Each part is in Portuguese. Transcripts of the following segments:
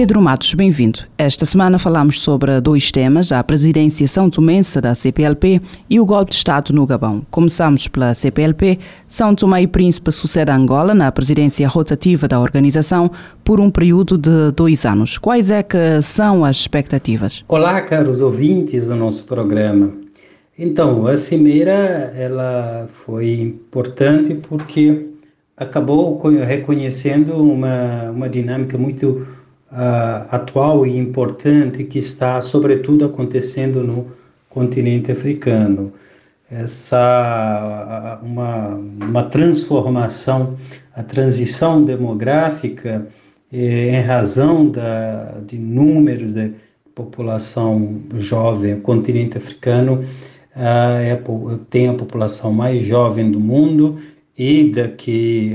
Pedro Matos, bem-vindo. Esta semana falamos sobre dois temas, a presidência São Tomense da CPLP e o golpe de Estado no Gabão. Começamos pela CPLP. São Tomé e Príncipe sucede a Angola na presidência rotativa da organização por um período de dois anos. Quais é que são as expectativas? Olá, caros ouvintes do nosso programa. Então, a cimeira ela foi importante porque acabou reconhecendo uma, uma dinâmica muito uh, atual e importante que está, sobretudo, acontecendo no continente africano. Essa uma, uma transformação, a transição demográfica, eh, em razão da, de números de população jovem, o continente africano uh, é, tem a população mais jovem do mundo e daqui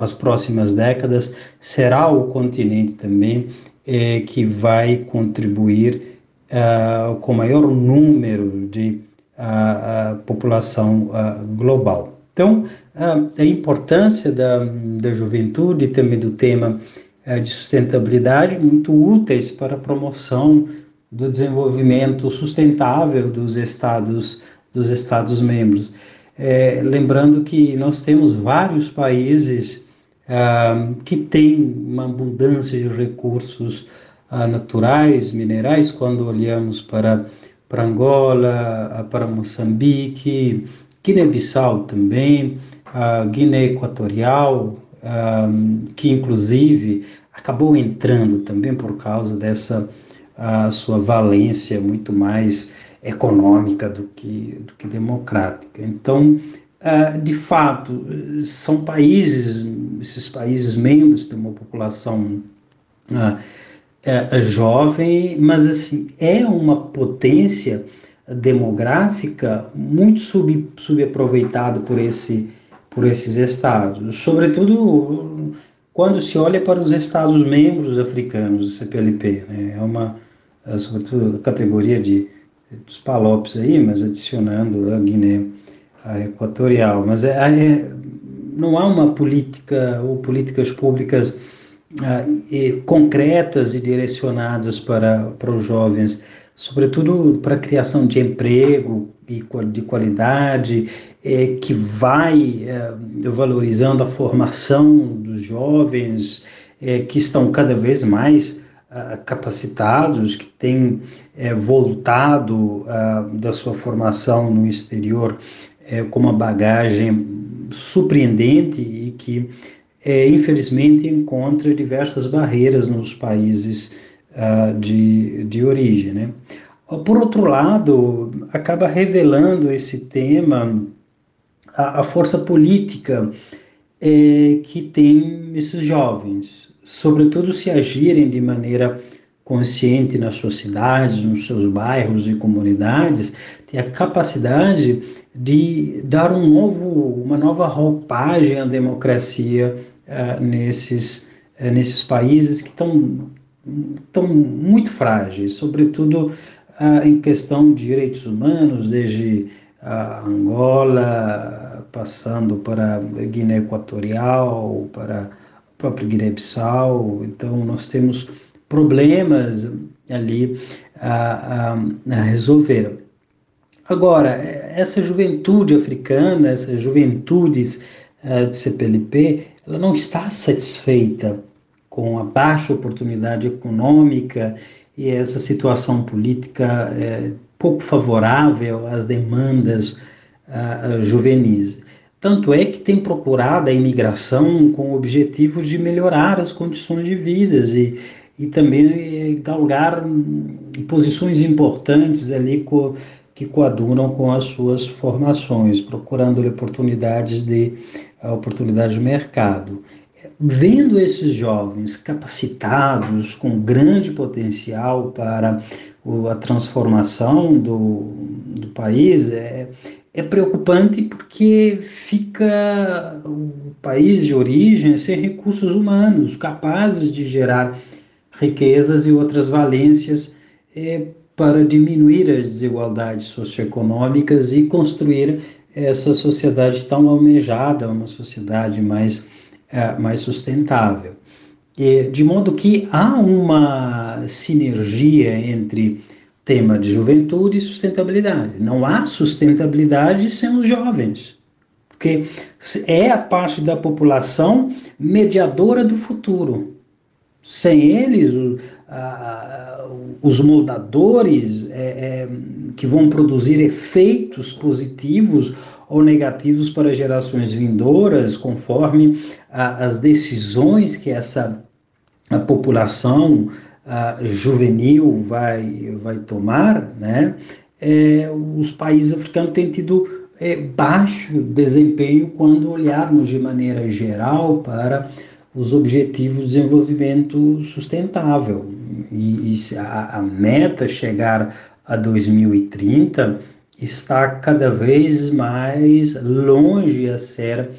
as próximas décadas será o continente também eh, que vai contribuir uh, com maior número de uh, população uh, global. Então, a importância da, da juventude também do tema de sustentabilidade muito úteis para a promoção do desenvolvimento sustentável dos estados dos estados membros. É, lembrando que nós temos vários países ah, que têm uma abundância de recursos ah, naturais, minerais, quando olhamos para, para Angola, ah, para Moçambique, Guiné-Bissau também, Guiné Equatorial, que inclusive acabou entrando também por causa dessa sua valência muito mais econômica do que, do que democrática. Então, uh, de fato, são países, esses países membros têm uma população uh, uh, jovem, mas assim, é uma potência demográfica muito sub, subaproveitada por, esse, por esses estados, sobretudo quando se olha para os estados membros africanos do CPLP, né? é uma, sobretudo, a categoria de dos Palopes aí, mas adicionando a Guiné a Equatorial. Mas é, é, não há uma política ou políticas públicas ah, e, concretas e direcionadas para, para os jovens, sobretudo para a criação de emprego e de qualidade, é, que vai é, valorizando a formação dos jovens, é, que estão cada vez mais capacitados, que têm é, voltado uh, da sua formação no exterior é, com uma bagagem surpreendente e que, é, infelizmente, encontra diversas barreiras nos países uh, de, de origem. Né? Por outro lado, acaba revelando esse tema a, a força política é, que tem esses jovens sobretudo se agirem de maneira consciente nas suas cidades, nos seus bairros e comunidades, ter a capacidade de dar um novo, uma nova roupagem à democracia uh, nesses, uh, nesses países que estão tão muito frágeis, sobretudo uh, em questão de direitos humanos, desde Angola, passando para Guiné Equatorial, para próprio Guiné-Bissau. Então, nós temos problemas ali a, a, a, resolver. Agora, essa juventude africana, essas juventudes uh, de CPLP, ela não está satisfeita com a baixa oportunidade econômica e essa situação política é, pouco favorável às demandas uh, juvenis. Tanto é que tem procurado a imigração com o objetivo de melhorar as condições de vida e, e também eh, galgar posições importantes ali co, que coadunam com as suas formações, procurando oportunidades de, oportunidades de mercado. vendo esses jovens capacitados, com grande potencial para a transformação do, do país, é, é preocupante porque fica o país de origem sem recursos humanos capazes de gerar riquezas e outras valências é, para diminuir as desigualdades socioeconômicas e construir essa sociedade tão almejada, uma sociedade mais, é, mais sustentável. E, de modo que há uma sinergia entre tema de juventude e sustentabilidade. Não há sustentabilidade sem os jovens, porque é a parte da população mediadora do futuro. Sem eles, o, a, os moldadores é, é, que vão produzir efeitos positivos ou negativos para gerações vindouras, conforme a, as decisões que essa a população juvenil vai, vai tomar, né? É, os países africanos têm tido é, baixo desempenho quando olharmos de maneira geral para os objetivos de desenvolvimento sustentável. E, e a, a meta chegar a 2030 está cada vez mais longe a ser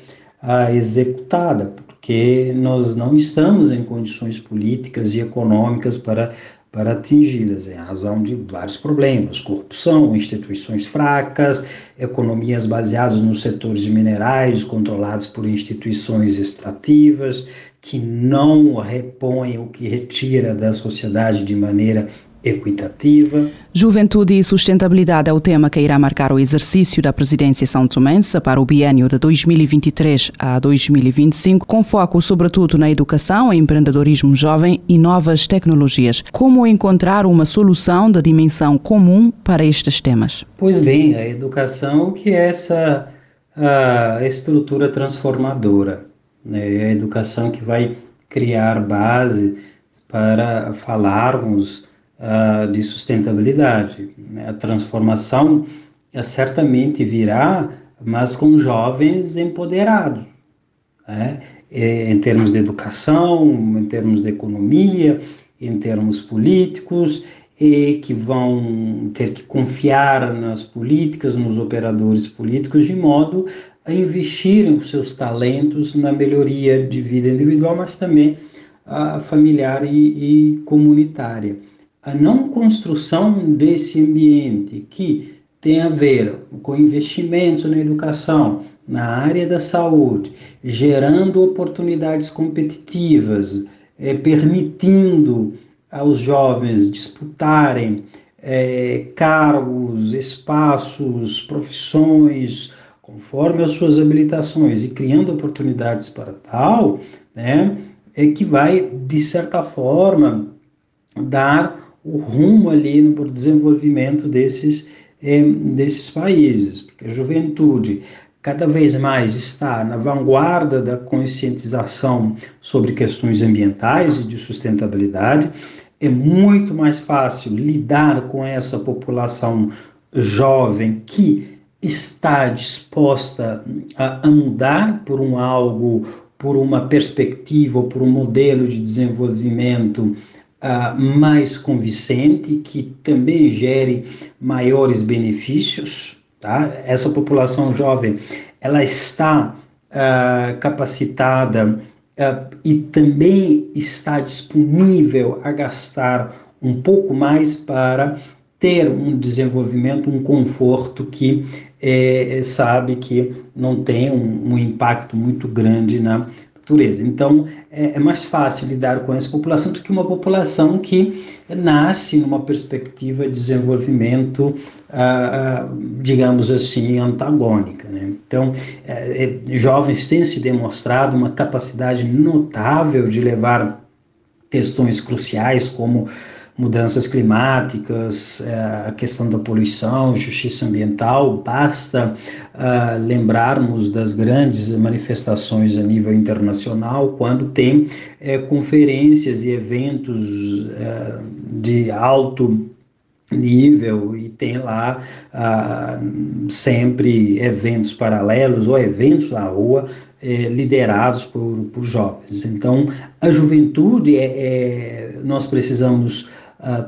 a, executada, porque nós não estamos em condições políticas e econômicas para para atingi-las, em razão de vários problemas: corrupção, instituições fracas, economias baseadas nos setores minerais, controlados por instituições extrativas, que não repõem o que retira da sociedade de maneira equitativa. Juventude e sustentabilidade é o tema que irá marcar o exercício da presidência São Tomense para o biênio de 2023 a 2025, com foco sobretudo na educação, empreendedorismo jovem e novas tecnologias. Como encontrar uma solução da dimensão comum para estes temas? Pois bem, a educação que é essa a estrutura transformadora né? É a educação que vai criar base para falarmos uh, de sustentabilidade. Né? A transformação uh, certamente virá, mas com jovens empoderados, né? em termos de educação, em termos de economia, em termos políticos, e que vão ter que confiar nas políticas, nos operadores políticos, de modo a investirem os seus talentos na melhoria de vida individual, mas também a familiar e, e comunitária. A não construção desse ambiente que tem a ver com investimentos na educação, na área da saúde, gerando oportunidades competitivas, é, permitindo aos jovens disputarem é, cargos, espaços, profissões, conforme as suas habilitações e criando oportunidades para tal, né, é que vai, de certa forma, dar o rumo ali no desenvolvimento desses, é, desses países, porque a juventude cada vez mais está na vanguarda da conscientização sobre questões ambientais e de sustentabilidade, é muito mais fácil lidar com essa população jovem que está disposta a, mudar por um algo, por uma perspectiva, por um modelo de desenvolvimento uh, mais convincente, que também gere maiores benefícios. Tá? Essa população jovem, ela está uh, capacitada uh, e também está disponível a gastar um pouco mais para ter um desenvolvimento, um conforto que é, sabe que não tem um, um, impacto muito grande na natureza. Então, é, é, mais fácil lidar com essa população do que uma população que nasce numa perspectiva de desenvolvimento, ah, ah digamos assim, antagônica. Né? Então, é, é, jovens têm se demonstrado uma capacidade notável de levar questões cruciais como mudanças climáticas, é, a questão da poluição, justiça ambiental, basta uh, lembrarmos das grandes manifestações a nível internacional quando tem uh, conferências e eventos uh, de alto nível e tem lá ah, sempre eventos paralelos ou eventos na rua liderados por, por jovens. Então, a juventude, é, é nós precisamos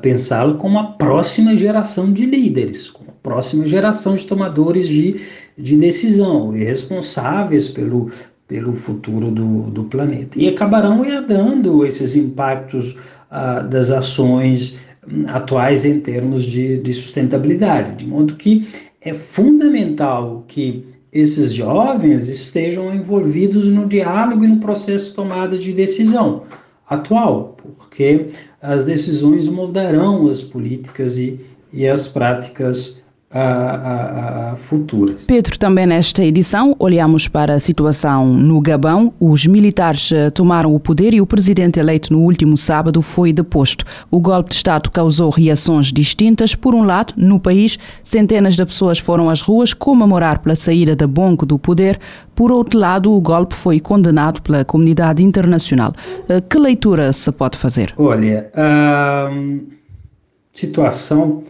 pensá-lo como a próxima geração de líderes, como a próxima geração de tomadores de, de decisão e responsáveis pelo, pelo futuro do, do planeta. E acabarão herdando esses impactos ah, das ações atuais em termos de, de sustentabilidade, de modo que é fundamental que esses jovens estejam envolvidos no diálogo e no processo de tomada de decisão atual, porque as decisões moldarão as políticas e, e as práticas a, a, a, futuras. Pedro, também nesta edição olhamos para a situação no Gabão. Os militares eh, tomaram o poder e o presidente eleito no último sábado foi deposto. O golpe de Estado causou reações distintas. Por um lado, no país, centenas de pessoas foram às ruas comemorar pela saída da Bongo do poder. Por outro lado, o golpe foi condenado pela comunidade internacional. Eh, que leitura se pode fazer? Olha, a situação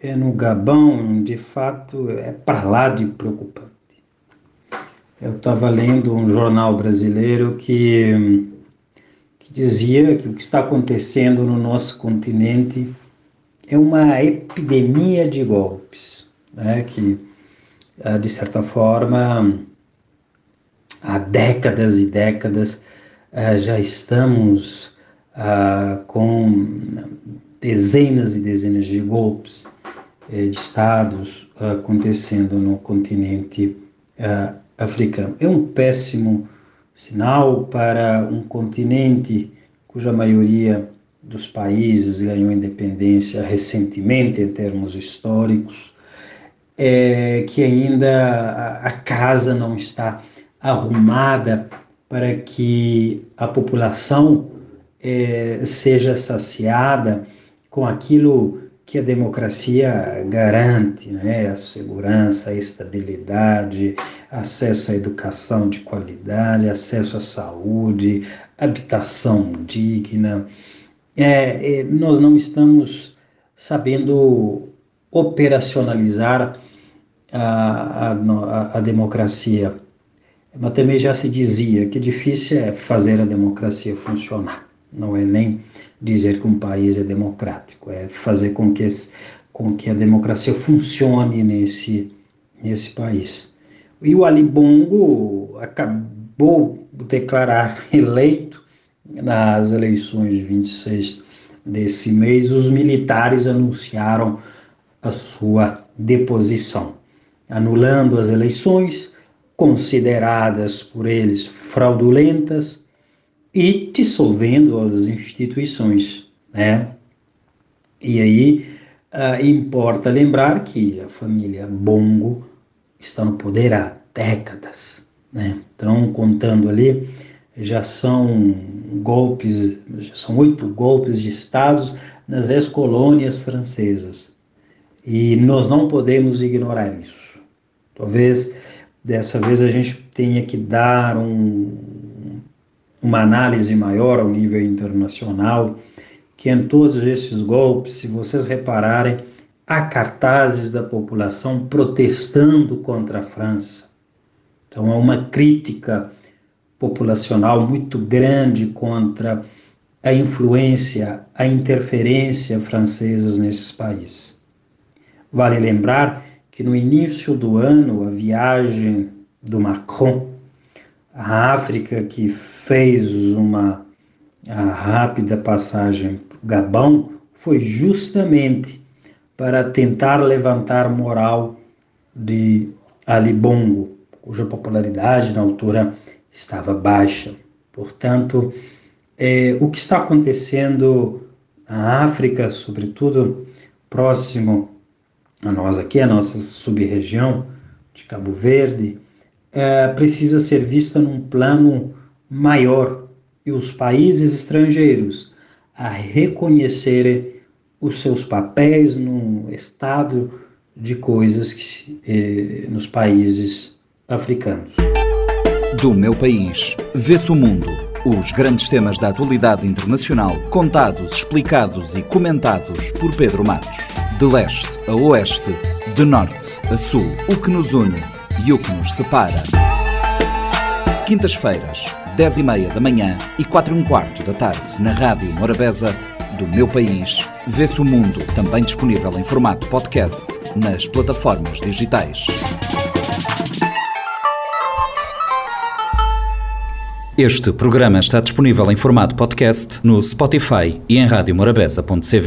é, no Gabão, de fato, é para lá de preocupante. Eu estava lendo um jornal brasileiro que, que dizia que o que está acontecendo no nosso continente é uma epidemia de golpes, né? que, ah, de certa forma, há décadas e décadas ah, já estamos ah, com dezenas e dezenas de golpes de estados acontecendo no continente eh, africano. É um péssimo sinal para um continente cuja maioria dos países ganhou independência recentemente em termos históricos, é, que ainda a casa não está arrumada para que a população é, seja saciada com aquilo que a democracia garante, né? a segurança, a estabilidade, acesso à educação de qualidade, acesso à saúde, habitação digna. É, é, nós não estamos sabendo operacionalizar a, a, a democracia. Mas também já se dizia que difícil é fazer a democracia funcionar, não é nem dizer que um país é democrático, é fazer com que, com que a democracia funcione nesse, nesse país. E o Ali Bongo acabou de declarar eleito nas eleições de 26 desse mês, os militares anunciaram a sua deposição, anulando as eleições consideradas por eles fraudulentas e dissolvendo as instituições, né? E aí uh, importa lembrar que a família Bongo está no poder há décadas, né? Então, contando ali, já são golpes, já são oito golpes de estados nas ex-colônias francesas. E nós não podemos ignorar isso. Talvez dessa vez a gente tenha que dar um, uma análise maior ao nível internacional, que em todos esses golpes, se vocês repararem, há cartazes da população protestando contra a França. Então, há uma crítica populacional muito grande contra a influência, a interferência francesas nesses países. Vale lembrar que no início do ano, a viagem do Macron a África, que fez uma rápida passagem para o Gabão, foi justamente para tentar levantar moral de Ali Bongo, cuja popularidade na altura estava baixa. Portanto, é, o que está acontecendo na África, sobretudo próximo a nós aqui, a nossa sub-região de Cabo Verde, é, precisa ser vista num plano maior e os países estrangeiros a reconhecerem os seus papéis no estado de coisas que, eh, nos países africanos. Do meu país, vê-se o mundo. Os grandes temas da atualidade internacional, contados, explicados e comentados por Pedro Matos. De leste a oeste, de norte a sul, o que nos une e o que nos separa. Quintas-feiras, 10 e meia da manhã e 4 e um quarto da tarde, na Rádio Morabeza, do meu país, vê-se o mundo, também disponível em formato podcast nas plataformas digitais. Este programa está disponível em formato podcast no Spotify e em radiomorabeza.cv.